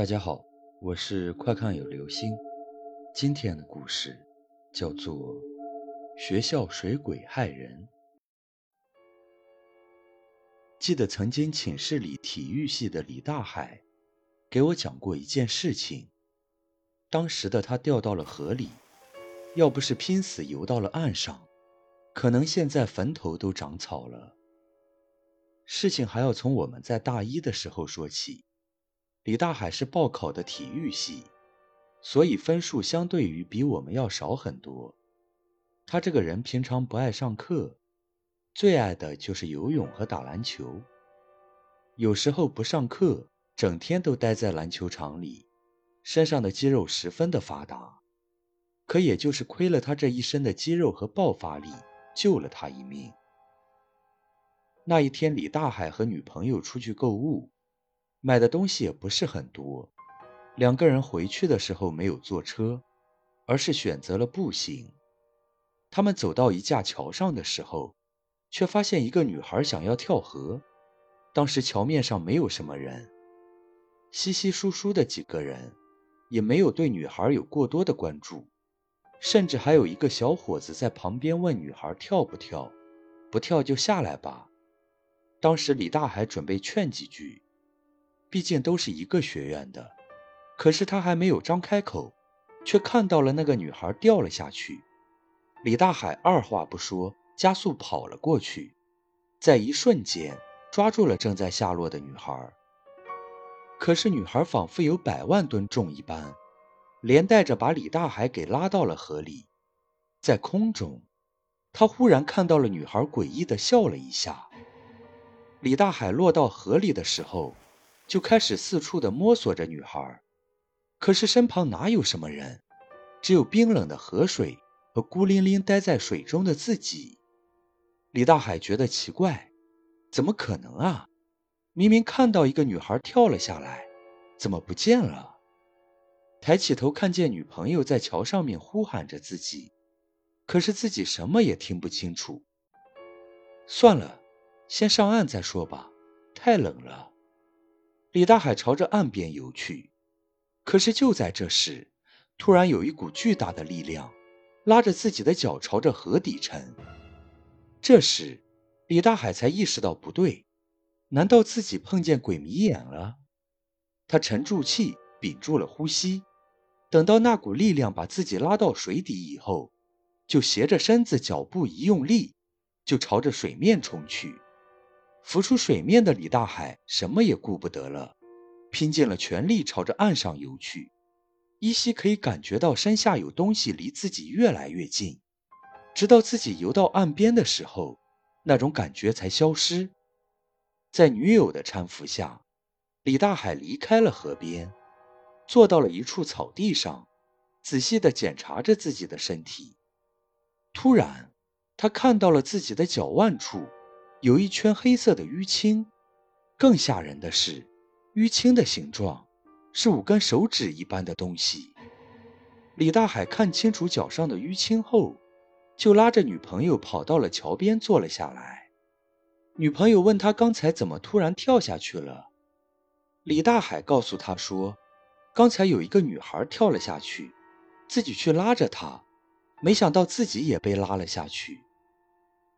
大家好，我是快看有流星。今天的故事叫做《学校水鬼害人》。记得曾经寝室里体育系的李大海给我讲过一件事情。当时的他掉到了河里，要不是拼死游到了岸上，可能现在坟头都长草了。事情还要从我们在大一的时候说起。李大海是报考的体育系，所以分数相对于比我们要少很多。他这个人平常不爱上课，最爱的就是游泳和打篮球。有时候不上课，整天都待在篮球场里，身上的肌肉十分的发达。可也就是亏了他这一身的肌肉和爆发力，救了他一命。那一天，李大海和女朋友出去购物。买的东西也不是很多，两个人回去的时候没有坐车，而是选择了步行。他们走到一架桥上的时候，却发现一个女孩想要跳河。当时桥面上没有什么人，稀稀疏疏的几个人，也没有对女孩有过多的关注，甚至还有一个小伙子在旁边问女孩跳不跳，不跳就下来吧。当时李大海准备劝几句。毕竟都是一个学院的，可是他还没有张开口，却看到了那个女孩掉了下去。李大海二话不说，加速跑了过去，在一瞬间抓住了正在下落的女孩。可是女孩仿佛有百万吨重一般，连带着把李大海给拉到了河里。在空中，他忽然看到了女孩诡异的笑了一下。李大海落到河里的时候。就开始四处的摸索着女孩，可是身旁哪有什么人，只有冰冷的河水和孤零零待在水中的自己。李大海觉得奇怪，怎么可能啊？明明看到一个女孩跳了下来，怎么不见了？抬起头看见女朋友在桥上面呼喊着自己，可是自己什么也听不清楚。算了，先上岸再说吧，太冷了。李大海朝着岸边游去，可是就在这时，突然有一股巨大的力量拉着自己的脚朝着河底沉。这时，李大海才意识到不对，难道自己碰见鬼迷眼了？他沉住气，屏住了呼吸，等到那股力量把自己拉到水底以后，就斜着身子，脚步一用力，就朝着水面冲去。浮出水面的李大海什么也顾不得了，拼尽了全力朝着岸上游去，依稀可以感觉到山下有东西离自己越来越近，直到自己游到岸边的时候，那种感觉才消失。在女友的搀扶下，李大海离开了河边，坐到了一处草地上，仔细地检查着自己的身体。突然，他看到了自己的脚腕处。有一圈黑色的淤青，更吓人的是，淤青的形状是五根手指一般的东西。李大海看清楚脚上的淤青后，就拉着女朋友跑到了桥边坐了下来。女朋友问他刚才怎么突然跳下去了，李大海告诉他说，刚才有一个女孩跳了下去，自己去拉着她，没想到自己也被拉了下去。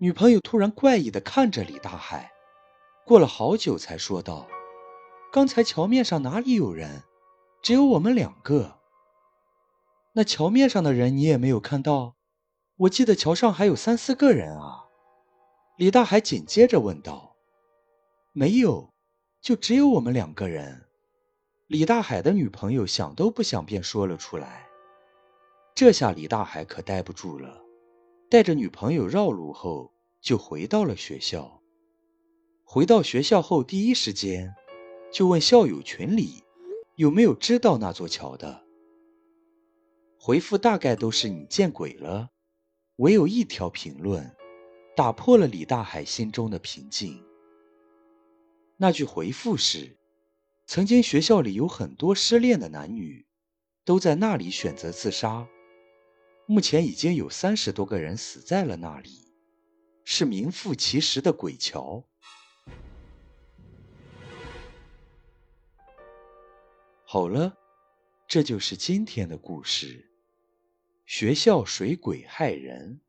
女朋友突然怪异地看着李大海，过了好久才说道：“刚才桥面上哪里有人？只有我们两个。那桥面上的人你也没有看到？我记得桥上还有三四个人啊。”李大海紧接着问道：“没有，就只有我们两个人。”李大海的女朋友想都不想便说了出来。这下李大海可待不住了。带着女朋友绕路后，就回到了学校。回到学校后，第一时间就问校友群里有没有知道那座桥的。回复大概都是你见鬼了。唯有一条评论打破了李大海心中的平静。那句回复是：曾经学校里有很多失恋的男女，都在那里选择自杀。目前已经有三十多个人死在了那里，是名副其实的鬼桥。好了，这就是今天的故事。学校水鬼害人。